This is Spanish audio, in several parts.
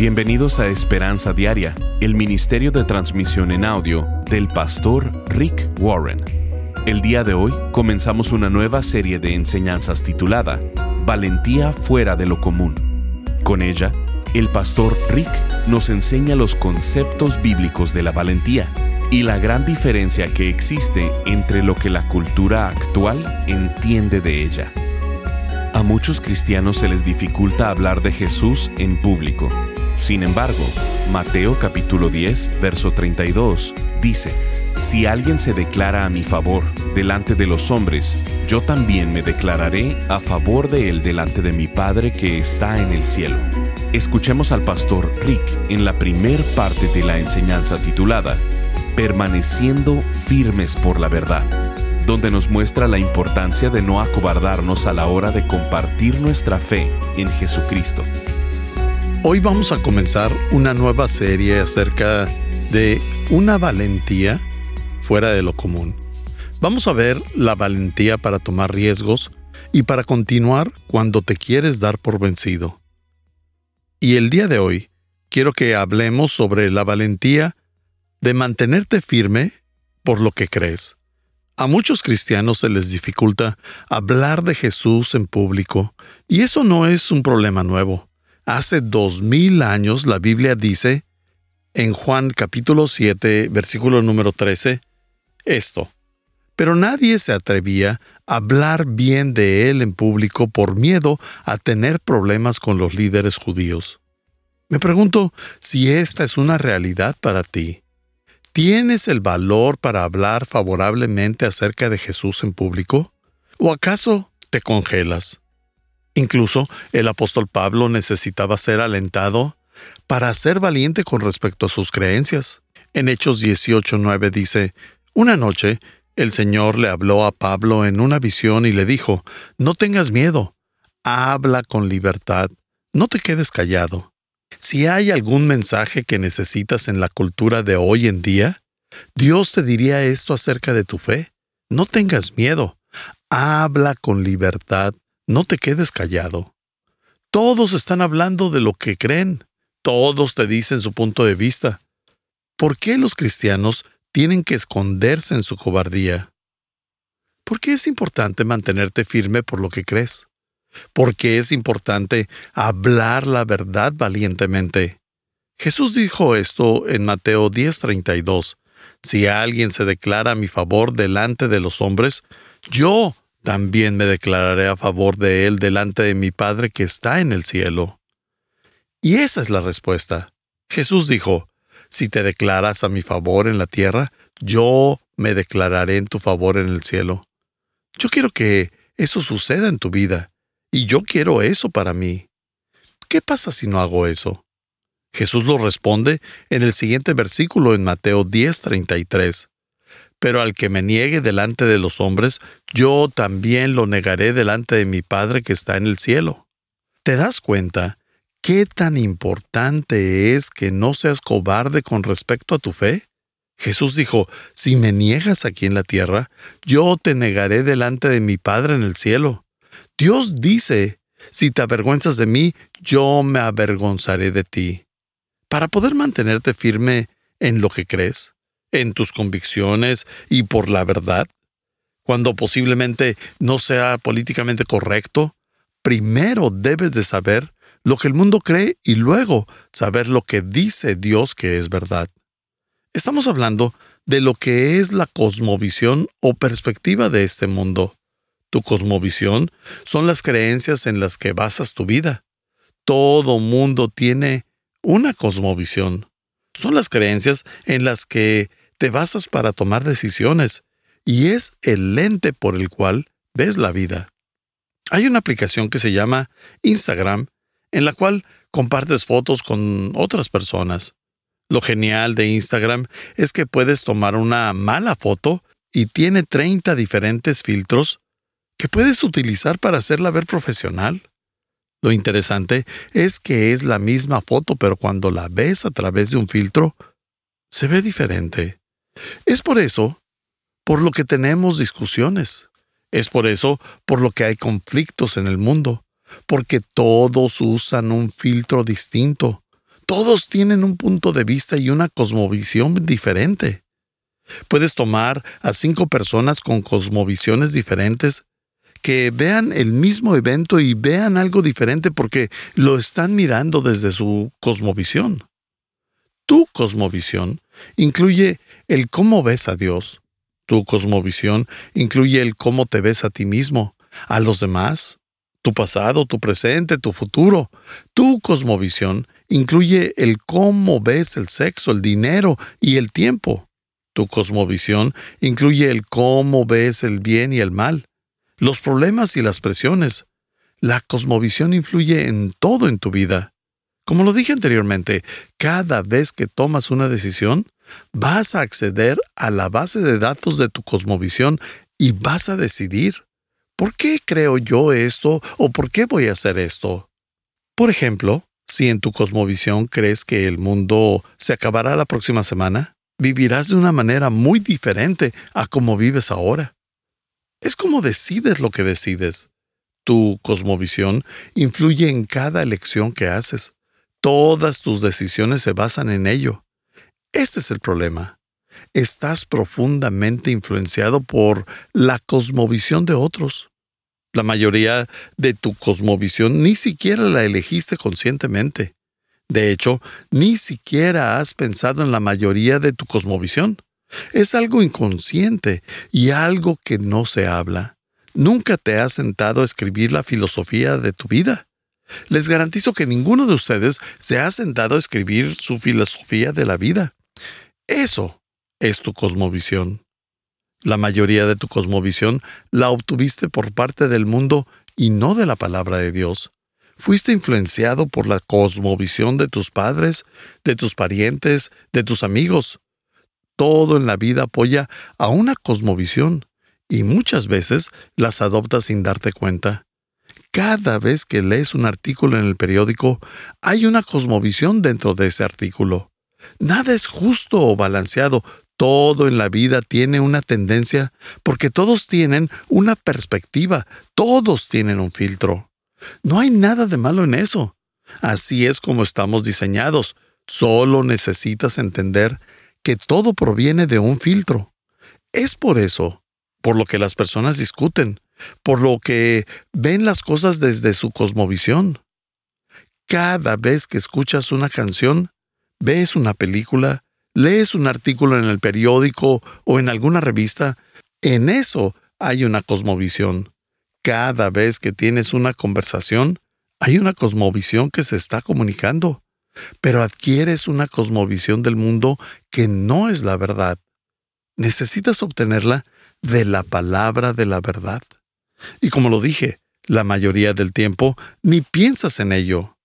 Bienvenidos a Esperanza Diaria, el Ministerio de Transmisión en Audio del pastor Rick Warren. El día de hoy comenzamos una nueva serie de enseñanzas titulada Valentía fuera de lo común. Con ella, el pastor Rick nos enseña los conceptos bíblicos de la valentía y la gran diferencia que existe entre lo que la cultura actual entiende de ella. A muchos cristianos se les dificulta hablar de Jesús en público sin embargo, Mateo capítulo 10, verso 32 dice, Si alguien se declara a mi favor delante de los hombres, yo también me declararé a favor de él delante de mi Padre que está en el cielo. Escuchemos al pastor Rick en la primer parte de la enseñanza titulada Permaneciendo firmes por la verdad, donde nos muestra la importancia de no acobardarnos a la hora de compartir nuestra fe en Jesucristo. Hoy vamos a comenzar una nueva serie acerca de una valentía fuera de lo común. Vamos a ver la valentía para tomar riesgos y para continuar cuando te quieres dar por vencido. Y el día de hoy quiero que hablemos sobre la valentía de mantenerte firme por lo que crees. A muchos cristianos se les dificulta hablar de Jesús en público, y eso no es un problema nuevo. Hace dos mil años la Biblia dice, en Juan capítulo 7, versículo número 13, esto. Pero nadie se atrevía a hablar bien de él en público por miedo a tener problemas con los líderes judíos. Me pregunto si esta es una realidad para ti. ¿Tienes el valor para hablar favorablemente acerca de Jesús en público? ¿O acaso te congelas? Incluso el apóstol Pablo necesitaba ser alentado para ser valiente con respecto a sus creencias. En Hechos 18:9 dice, Una noche el Señor le habló a Pablo en una visión y le dijo, No tengas miedo, habla con libertad, no te quedes callado. Si hay algún mensaje que necesitas en la cultura de hoy en día, Dios te diría esto acerca de tu fe. No tengas miedo, habla con libertad, no te quedes callado. Todos están hablando de lo que creen. Todos te dicen su punto de vista. ¿Por qué los cristianos tienen que esconderse en su cobardía? ¿Por qué es importante mantenerte firme por lo que crees? ¿Por qué es importante hablar la verdad valientemente? Jesús dijo esto en Mateo 10:32. Si alguien se declara a mi favor delante de los hombres, yo también me declararé a favor de él delante de mi Padre que está en el cielo. Y esa es la respuesta. Jesús dijo, si te declaras a mi favor en la tierra, yo me declararé en tu favor en el cielo. Yo quiero que eso suceda en tu vida, y yo quiero eso para mí. ¿Qué pasa si no hago eso? Jesús lo responde en el siguiente versículo en Mateo 10:33 pero al que me niegue delante de los hombres, yo también lo negaré delante de mi Padre que está en el cielo. ¿Te das cuenta qué tan importante es que no seas cobarde con respecto a tu fe? Jesús dijo, si me niegas aquí en la tierra, yo te negaré delante de mi Padre en el cielo. Dios dice, si te avergüenzas de mí, yo me avergonzaré de ti. Para poder mantenerte firme en lo que crees, en tus convicciones y por la verdad, cuando posiblemente no sea políticamente correcto, primero debes de saber lo que el mundo cree y luego saber lo que dice Dios que es verdad. Estamos hablando de lo que es la cosmovisión o perspectiva de este mundo. Tu cosmovisión son las creencias en las que basas tu vida. Todo mundo tiene una cosmovisión. Son las creencias en las que te basas para tomar decisiones y es el lente por el cual ves la vida. Hay una aplicación que se llama Instagram en la cual compartes fotos con otras personas. Lo genial de Instagram es que puedes tomar una mala foto y tiene 30 diferentes filtros que puedes utilizar para hacerla ver profesional. Lo interesante es que es la misma foto, pero cuando la ves a través de un filtro, se ve diferente. Es por eso por lo que tenemos discusiones. Es por eso por lo que hay conflictos en el mundo, porque todos usan un filtro distinto. Todos tienen un punto de vista y una cosmovisión diferente. Puedes tomar a cinco personas con cosmovisiones diferentes que vean el mismo evento y vean algo diferente porque lo están mirando desde su cosmovisión. Tu cosmovisión incluye el cómo ves a Dios. Tu cosmovisión incluye el cómo te ves a ti mismo, a los demás, tu pasado, tu presente, tu futuro. Tu cosmovisión incluye el cómo ves el sexo, el dinero y el tiempo. Tu cosmovisión incluye el cómo ves el bien y el mal, los problemas y las presiones. La cosmovisión influye en todo en tu vida. Como lo dije anteriormente, cada vez que tomas una decisión, vas a acceder a la base de datos de tu cosmovisión y vas a decidir, ¿por qué creo yo esto o por qué voy a hacer esto? Por ejemplo, si en tu cosmovisión crees que el mundo se acabará la próxima semana, vivirás de una manera muy diferente a como vives ahora. Es como decides lo que decides. Tu cosmovisión influye en cada elección que haces. Todas tus decisiones se basan en ello. Este es el problema. Estás profundamente influenciado por la cosmovisión de otros. La mayoría de tu cosmovisión ni siquiera la elegiste conscientemente. De hecho, ni siquiera has pensado en la mayoría de tu cosmovisión. Es algo inconsciente y algo que no se habla. Nunca te has sentado a escribir la filosofía de tu vida. Les garantizo que ninguno de ustedes se ha sentado a escribir su filosofía de la vida. Eso es tu cosmovisión. La mayoría de tu cosmovisión la obtuviste por parte del mundo y no de la palabra de Dios. Fuiste influenciado por la cosmovisión de tus padres, de tus parientes, de tus amigos todo en la vida apoya a una cosmovisión y muchas veces las adoptas sin darte cuenta. Cada vez que lees un artículo en el periódico, hay una cosmovisión dentro de ese artículo. Nada es justo o balanceado, todo en la vida tiene una tendencia, porque todos tienen una perspectiva, todos tienen un filtro. No hay nada de malo en eso. Así es como estamos diseñados. Solo necesitas entender que todo proviene de un filtro. Es por eso, por lo que las personas discuten, por lo que ven las cosas desde su cosmovisión. Cada vez que escuchas una canción, ves una película, lees un artículo en el periódico o en alguna revista, en eso hay una cosmovisión. Cada vez que tienes una conversación, hay una cosmovisión que se está comunicando pero adquieres una cosmovisión del mundo que no es la verdad. Necesitas obtenerla de la palabra de la verdad. Y como lo dije, la mayoría del tiempo ni piensas en ello.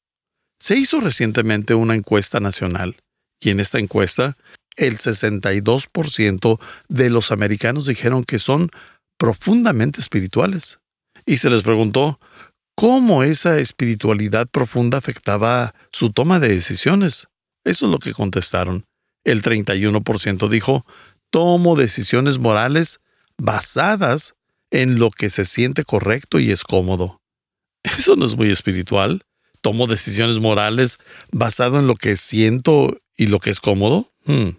Se hizo recientemente una encuesta nacional, y en esta encuesta, el 62% de los americanos dijeron que son profundamente espirituales. Y se les preguntó, cómo esa espiritualidad profunda afectaba su toma de decisiones. Eso es lo que contestaron. El 31% dijo, tomo decisiones morales basadas en lo que se siente correcto y es cómodo. Eso no es muy espiritual. Tomo decisiones morales basado en lo que siento y lo que es cómodo. Hmm.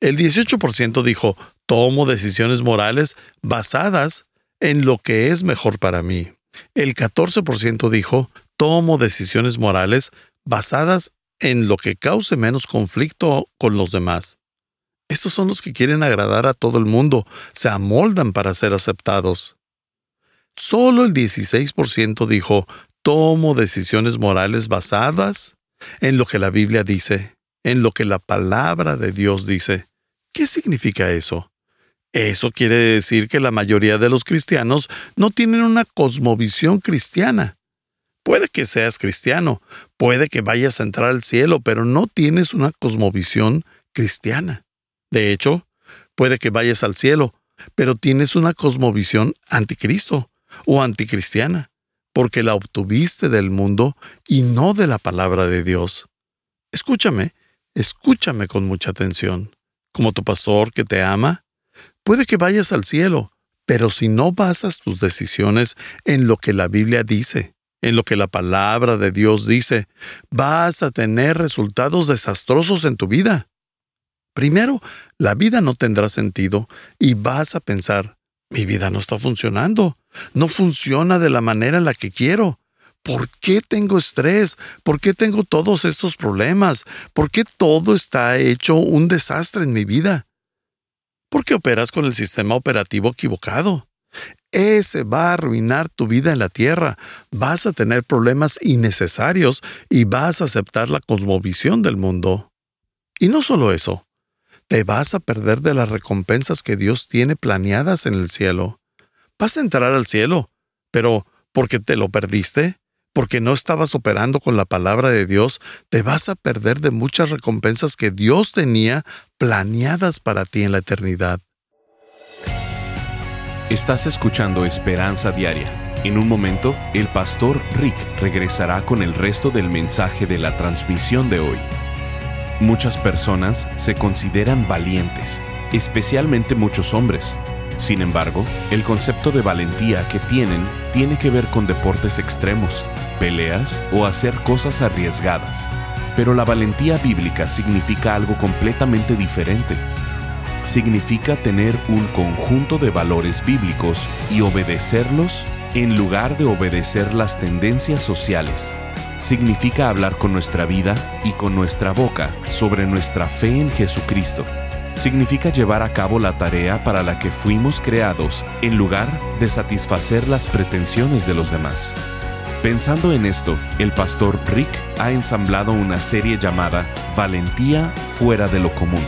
El 18% dijo, tomo decisiones morales basadas en lo que es mejor para mí. El 14% dijo, tomo decisiones morales basadas en lo que cause menos conflicto con los demás. Estos son los que quieren agradar a todo el mundo, se amoldan para ser aceptados. Solo el 16% dijo, tomo decisiones morales basadas en lo que la Biblia dice, en lo que la palabra de Dios dice. ¿Qué significa eso? Eso quiere decir que la mayoría de los cristianos no tienen una cosmovisión cristiana. Puede que seas cristiano, puede que vayas a entrar al cielo, pero no tienes una cosmovisión cristiana. De hecho, puede que vayas al cielo, pero tienes una cosmovisión anticristo o anticristiana, porque la obtuviste del mundo y no de la palabra de Dios. Escúchame, escúchame con mucha atención. Como tu pastor que te ama, Puede que vayas al cielo, pero si no basas tus decisiones en lo que la Biblia dice, en lo que la palabra de Dios dice, vas a tener resultados desastrosos en tu vida. Primero, la vida no tendrá sentido y vas a pensar, mi vida no está funcionando, no funciona de la manera en la que quiero. ¿Por qué tengo estrés? ¿Por qué tengo todos estos problemas? ¿Por qué todo está hecho un desastre en mi vida? ¿Por qué operas con el sistema operativo equivocado. Ese va a arruinar tu vida en la tierra. Vas a tener problemas innecesarios y vas a aceptar la cosmovisión del mundo. Y no solo eso, te vas a perder de las recompensas que Dios tiene planeadas en el cielo. Vas a entrar al cielo, pero porque te lo perdiste, porque no estabas operando con la palabra de Dios, te vas a perder de muchas recompensas que Dios tenía planeadas para ti en la eternidad. Estás escuchando Esperanza Diaria. En un momento, el pastor Rick regresará con el resto del mensaje de la transmisión de hoy. Muchas personas se consideran valientes, especialmente muchos hombres. Sin embargo, el concepto de valentía que tienen tiene que ver con deportes extremos, peleas o hacer cosas arriesgadas. Pero la valentía bíblica significa algo completamente diferente significa tener un conjunto de valores bíblicos y obedecerlos en lugar de obedecer las tendencias sociales. Significa hablar con nuestra vida y con nuestra boca sobre nuestra fe en Jesucristo. Significa llevar a cabo la tarea para la que fuimos creados en lugar de satisfacer las pretensiones de los demás. Pensando en esto, el pastor Rick ha ensamblado una serie llamada Valentía fuera de lo común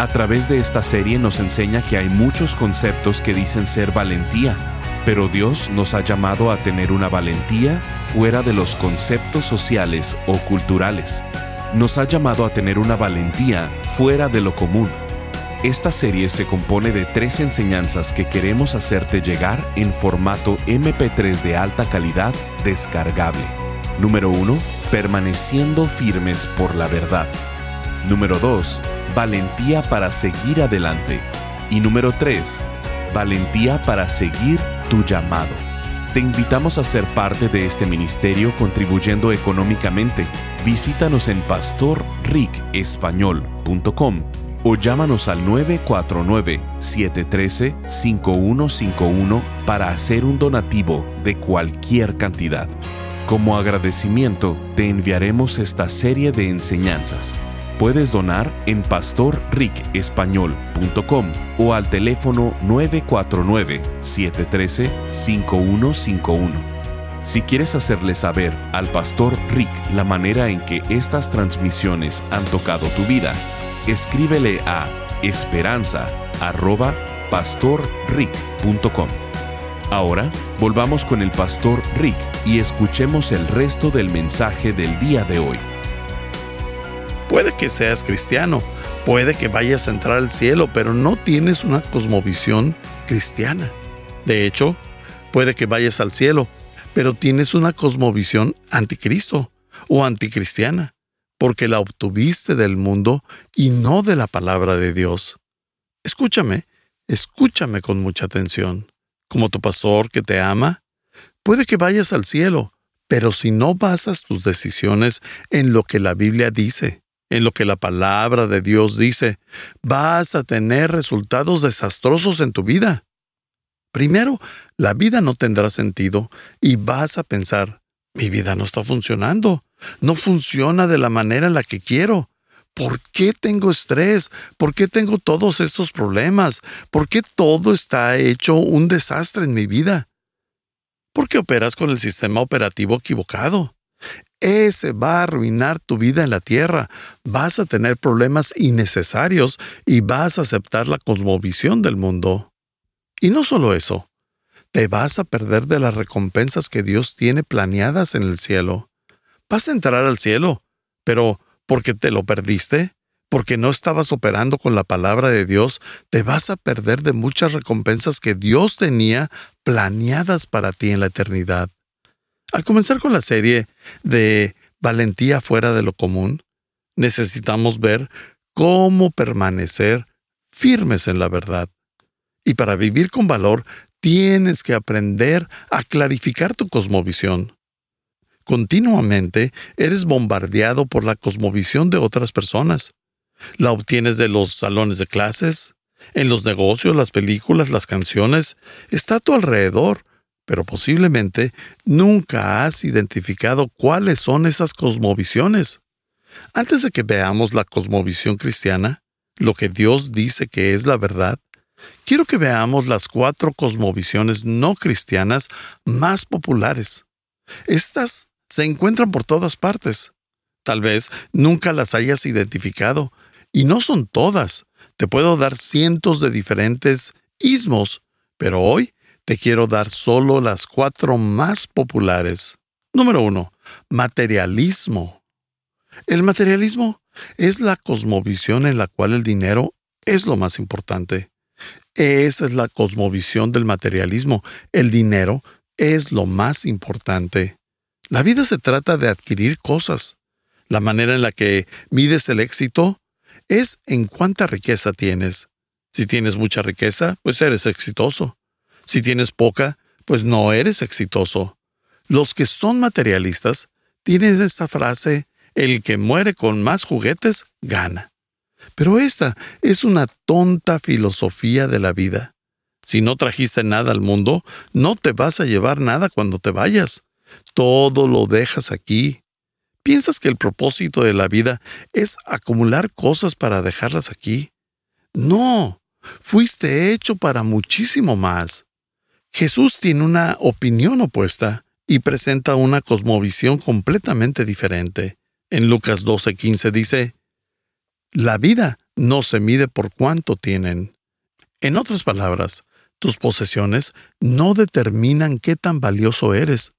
a través de esta serie nos enseña que hay muchos conceptos que dicen ser valentía, pero Dios nos ha llamado a tener una valentía fuera de los conceptos sociales o culturales. Nos ha llamado a tener una valentía fuera de lo común. Esta serie se compone de tres enseñanzas que queremos hacerte llegar en formato MP3 de alta calidad descargable. Número 1. Permaneciendo firmes por la verdad. Número 2 valentía para seguir adelante. Y número 3, valentía para seguir tu llamado. Te invitamos a ser parte de este ministerio contribuyendo económicamente. Visítanos en pastorricespañol.com o llámanos al 949-713-5151 para hacer un donativo de cualquier cantidad. Como agradecimiento, te enviaremos esta serie de enseñanzas Puedes donar en pastorricespañol.com o al teléfono 949-713-5151. Si quieres hacerle saber al pastor Rick la manera en que estas transmisiones han tocado tu vida, escríbele a esperanza@pastorrick.com. Ahora volvamos con el pastor Rick y escuchemos el resto del mensaje del día de hoy. Puede que seas cristiano, puede que vayas a entrar al cielo, pero no tienes una cosmovisión cristiana. De hecho, puede que vayas al cielo, pero tienes una cosmovisión anticristo o anticristiana, porque la obtuviste del mundo y no de la palabra de Dios. Escúchame, escúchame con mucha atención. Como tu pastor que te ama, puede que vayas al cielo, pero si no basas tus decisiones en lo que la Biblia dice, en lo que la palabra de Dios dice, vas a tener resultados desastrosos en tu vida. Primero, la vida no tendrá sentido y vas a pensar, mi vida no está funcionando, no funciona de la manera en la que quiero. ¿Por qué tengo estrés? ¿Por qué tengo todos estos problemas? ¿Por qué todo está hecho un desastre en mi vida? ¿Por qué operas con el sistema operativo equivocado? Ese va a arruinar tu vida en la tierra. Vas a tener problemas innecesarios y vas a aceptar la cosmovisión del mundo. Y no solo eso, te vas a perder de las recompensas que Dios tiene planeadas en el cielo. Vas a entrar al cielo, pero porque te lo perdiste, porque no estabas operando con la palabra de Dios, te vas a perder de muchas recompensas que Dios tenía planeadas para ti en la eternidad. Al comenzar con la serie de Valentía fuera de lo común, necesitamos ver cómo permanecer firmes en la verdad. Y para vivir con valor, tienes que aprender a clarificar tu cosmovisión. Continuamente eres bombardeado por la cosmovisión de otras personas. La obtienes de los salones de clases, en los negocios, las películas, las canciones. Está a tu alrededor, pero posiblemente nunca has identificado cuáles son esas cosmovisiones. Antes de que veamos la cosmovisión cristiana, lo que Dios dice que es la verdad, quiero que veamos las cuatro cosmovisiones no cristianas más populares. Estas se encuentran por todas partes. Tal vez nunca las hayas identificado, y no son todas. Te puedo dar cientos de diferentes ismos, pero hoy te quiero dar solo las cuatro más populares. Número uno, materialismo. El materialismo es la cosmovisión en la cual el dinero es lo más importante. Esa es la cosmovisión del materialismo. El dinero es lo más importante. La vida se trata de adquirir cosas. La manera en la que mides el éxito es en cuánta riqueza tienes. Si tienes mucha riqueza, pues eres exitoso. Si tienes poca, pues no eres exitoso. Los que son materialistas tienen esta frase, el que muere con más juguetes, gana. Pero esta es una tonta filosofía de la vida. Si no trajiste nada al mundo, no te vas a llevar nada cuando te vayas. Todo lo dejas aquí. ¿Piensas que el propósito de la vida es acumular cosas para dejarlas aquí? No, fuiste hecho para muchísimo más. Jesús tiene una opinión opuesta y presenta una cosmovisión completamente diferente. En Lucas 12:15 dice, La vida no se mide por cuánto tienen. En otras palabras, tus posesiones no determinan qué tan valioso eres,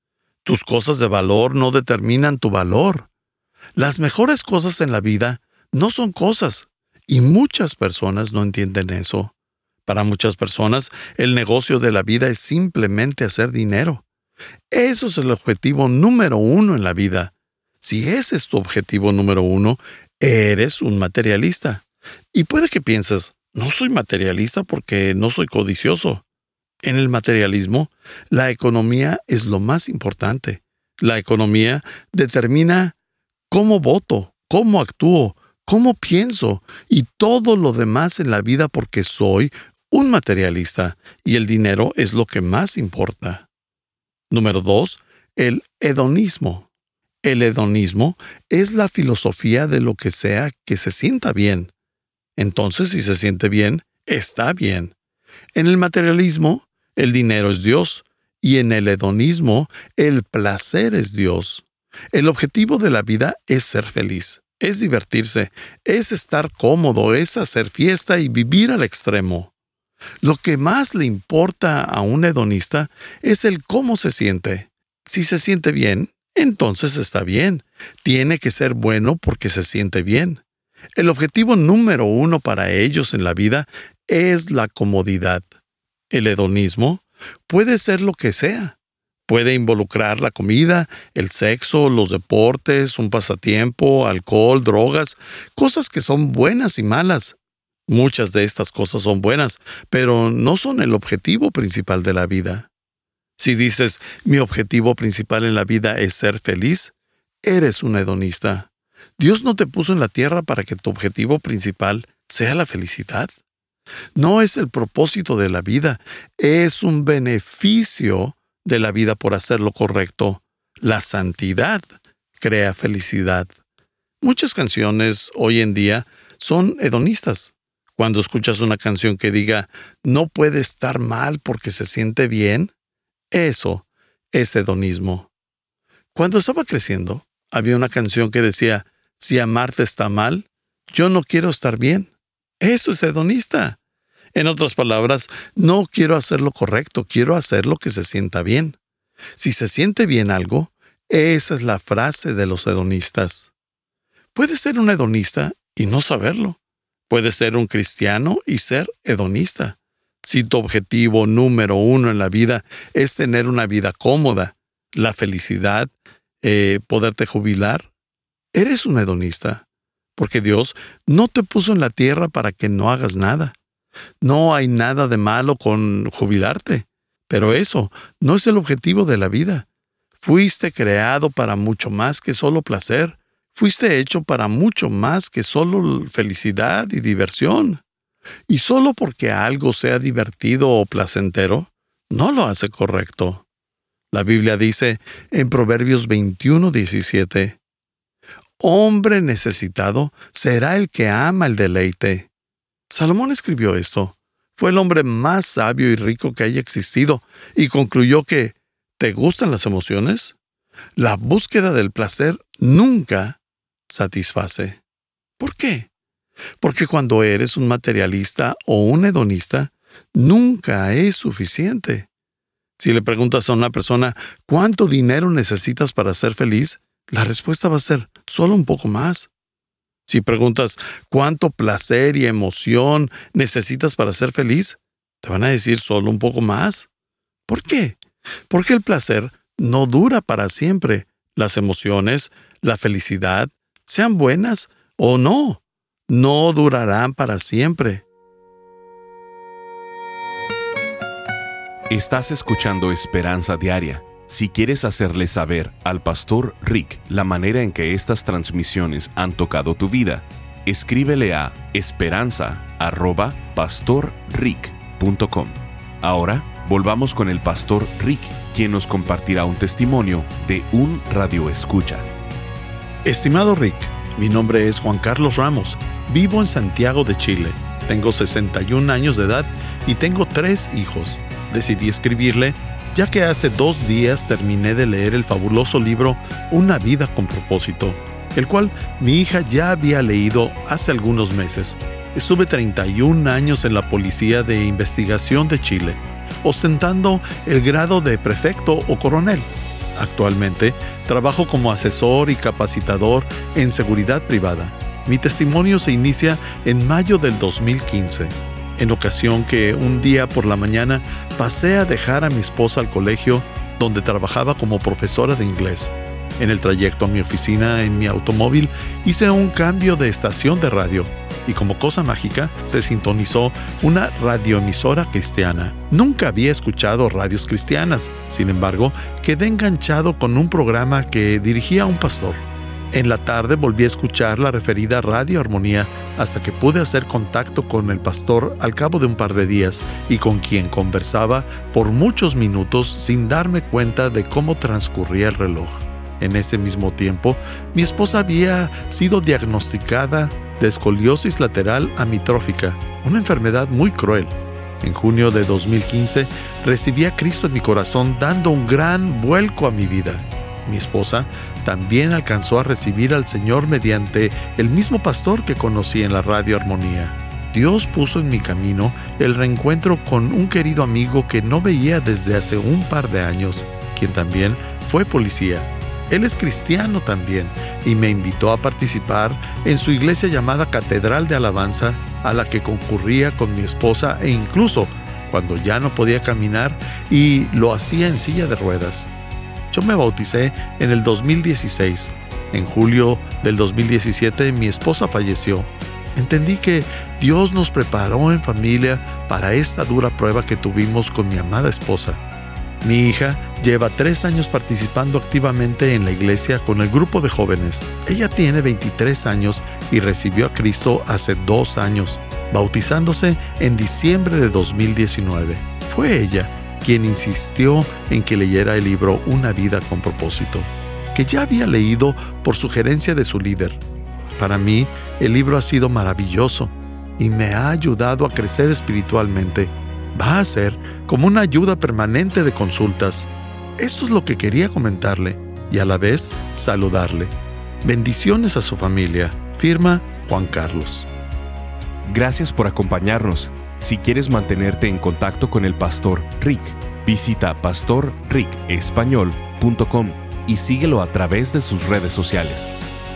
tus cosas de valor no determinan tu valor. Las mejores cosas en la vida no son cosas, y muchas personas no entienden eso. Para muchas personas, el negocio de la vida es simplemente hacer dinero. Eso es el objetivo número uno en la vida. Si ese es tu objetivo número uno, eres un materialista. Y puede que pienses, no soy materialista porque no soy codicioso. En el materialismo, la economía es lo más importante. La economía determina cómo voto, cómo actúo, cómo pienso y todo lo demás en la vida porque soy un materialista y el dinero es lo que más importa. Número 2. El hedonismo. El hedonismo es la filosofía de lo que sea que se sienta bien. Entonces, si se siente bien, está bien. En el materialismo, el dinero es Dios y en el hedonismo el placer es Dios. El objetivo de la vida es ser feliz, es divertirse, es estar cómodo, es hacer fiesta y vivir al extremo. Lo que más le importa a un hedonista es el cómo se siente. Si se siente bien, entonces está bien. Tiene que ser bueno porque se siente bien. El objetivo número uno para ellos en la vida es la comodidad. El hedonismo puede ser lo que sea. Puede involucrar la comida, el sexo, los deportes, un pasatiempo, alcohol, drogas, cosas que son buenas y malas. Muchas de estas cosas son buenas, pero no son el objetivo principal de la vida. Si dices, mi objetivo principal en la vida es ser feliz, eres un hedonista. Dios no te puso en la tierra para que tu objetivo principal sea la felicidad. No es el propósito de la vida, es un beneficio de la vida por hacer lo correcto. La santidad crea felicidad. Muchas canciones hoy en día son hedonistas. Cuando escuchas una canción que diga no puede estar mal porque se siente bien, eso es hedonismo. Cuando estaba creciendo, había una canción que decía, si amarte está mal, yo no quiero estar bien. Eso es hedonista. En otras palabras, no quiero hacer lo correcto, quiero hacer lo que se sienta bien. Si se siente bien algo, esa es la frase de los hedonistas. Puedes ser un hedonista y no saberlo. Puedes ser un cristiano y ser hedonista. Si tu objetivo número uno en la vida es tener una vida cómoda, la felicidad, eh, poderte jubilar, eres un hedonista porque Dios no te puso en la tierra para que no hagas nada. No hay nada de malo con jubilarte, pero eso no es el objetivo de la vida. Fuiste creado para mucho más que solo placer. Fuiste hecho para mucho más que solo felicidad y diversión. Y solo porque algo sea divertido o placentero, no lo hace correcto. La Biblia dice en Proverbios 21, 17, Hombre necesitado será el que ama el deleite. Salomón escribió esto. Fue el hombre más sabio y rico que haya existido y concluyó que ¿te gustan las emociones? La búsqueda del placer nunca satisface. ¿Por qué? Porque cuando eres un materialista o un hedonista, nunca es suficiente. Si le preguntas a una persona cuánto dinero necesitas para ser feliz, la respuesta va a ser solo un poco más. Si preguntas cuánto placer y emoción necesitas para ser feliz, te van a decir solo un poco más. ¿Por qué? Porque el placer no dura para siempre. Las emociones, la felicidad, sean buenas o no, no durarán para siempre. Estás escuchando Esperanza Diaria. Si quieres hacerle saber al pastor Rick la manera en que estas transmisiones han tocado tu vida, escríbele a esperanza.pastorrick.com. Ahora volvamos con el pastor Rick, quien nos compartirá un testimonio de un radio escucha. Estimado Rick, mi nombre es Juan Carlos Ramos Vivo en Santiago de Chile. Tengo 61 años de edad y tengo tres hijos. Decidí escribirle ya que hace dos días terminé de leer el fabuloso libro Una vida con propósito, el cual mi hija ya había leído hace algunos meses. Estuve 31 años en la Policía de Investigación de Chile, ostentando el grado de prefecto o coronel. Actualmente trabajo como asesor y capacitador en seguridad privada mi testimonio se inicia en mayo del 2015, en ocasión que un día por la mañana pasé a dejar a mi esposa al colegio donde trabajaba como profesora de inglés. En el trayecto a mi oficina en mi automóvil hice un cambio de estación de radio y como cosa mágica se sintonizó una radioemisora cristiana. Nunca había escuchado radios cristianas, sin embargo, quedé enganchado con un programa que dirigía un pastor. En la tarde volví a escuchar la referida Radio Armonía hasta que pude hacer contacto con el pastor al cabo de un par de días y con quien conversaba por muchos minutos sin darme cuenta de cómo transcurría el reloj. En ese mismo tiempo, mi esposa había sido diagnosticada de escoliosis lateral amitrófica, una enfermedad muy cruel. En junio de 2015 recibí a Cristo en mi corazón dando un gran vuelco a mi vida mi esposa, también alcanzó a recibir al Señor mediante el mismo pastor que conocí en la radio Armonía. Dios puso en mi camino el reencuentro con un querido amigo que no veía desde hace un par de años, quien también fue policía. Él es cristiano también y me invitó a participar en su iglesia llamada Catedral de Alabanza, a la que concurría con mi esposa e incluso cuando ya no podía caminar y lo hacía en silla de ruedas. Yo me bauticé en el 2016. En julio del 2017 mi esposa falleció. Entendí que Dios nos preparó en familia para esta dura prueba que tuvimos con mi amada esposa. Mi hija lleva tres años participando activamente en la iglesia con el grupo de jóvenes. Ella tiene 23 años y recibió a Cristo hace dos años, bautizándose en diciembre de 2019. Fue ella quien insistió en que leyera el libro Una vida con propósito, que ya había leído por sugerencia de su líder. Para mí, el libro ha sido maravilloso y me ha ayudado a crecer espiritualmente. Va a ser como una ayuda permanente de consultas. Esto es lo que quería comentarle y a la vez saludarle. Bendiciones a su familia. Firma Juan Carlos. Gracias por acompañarnos. Si quieres mantenerte en contacto con el pastor Rick, visita pastorricespañol.com y síguelo a través de sus redes sociales.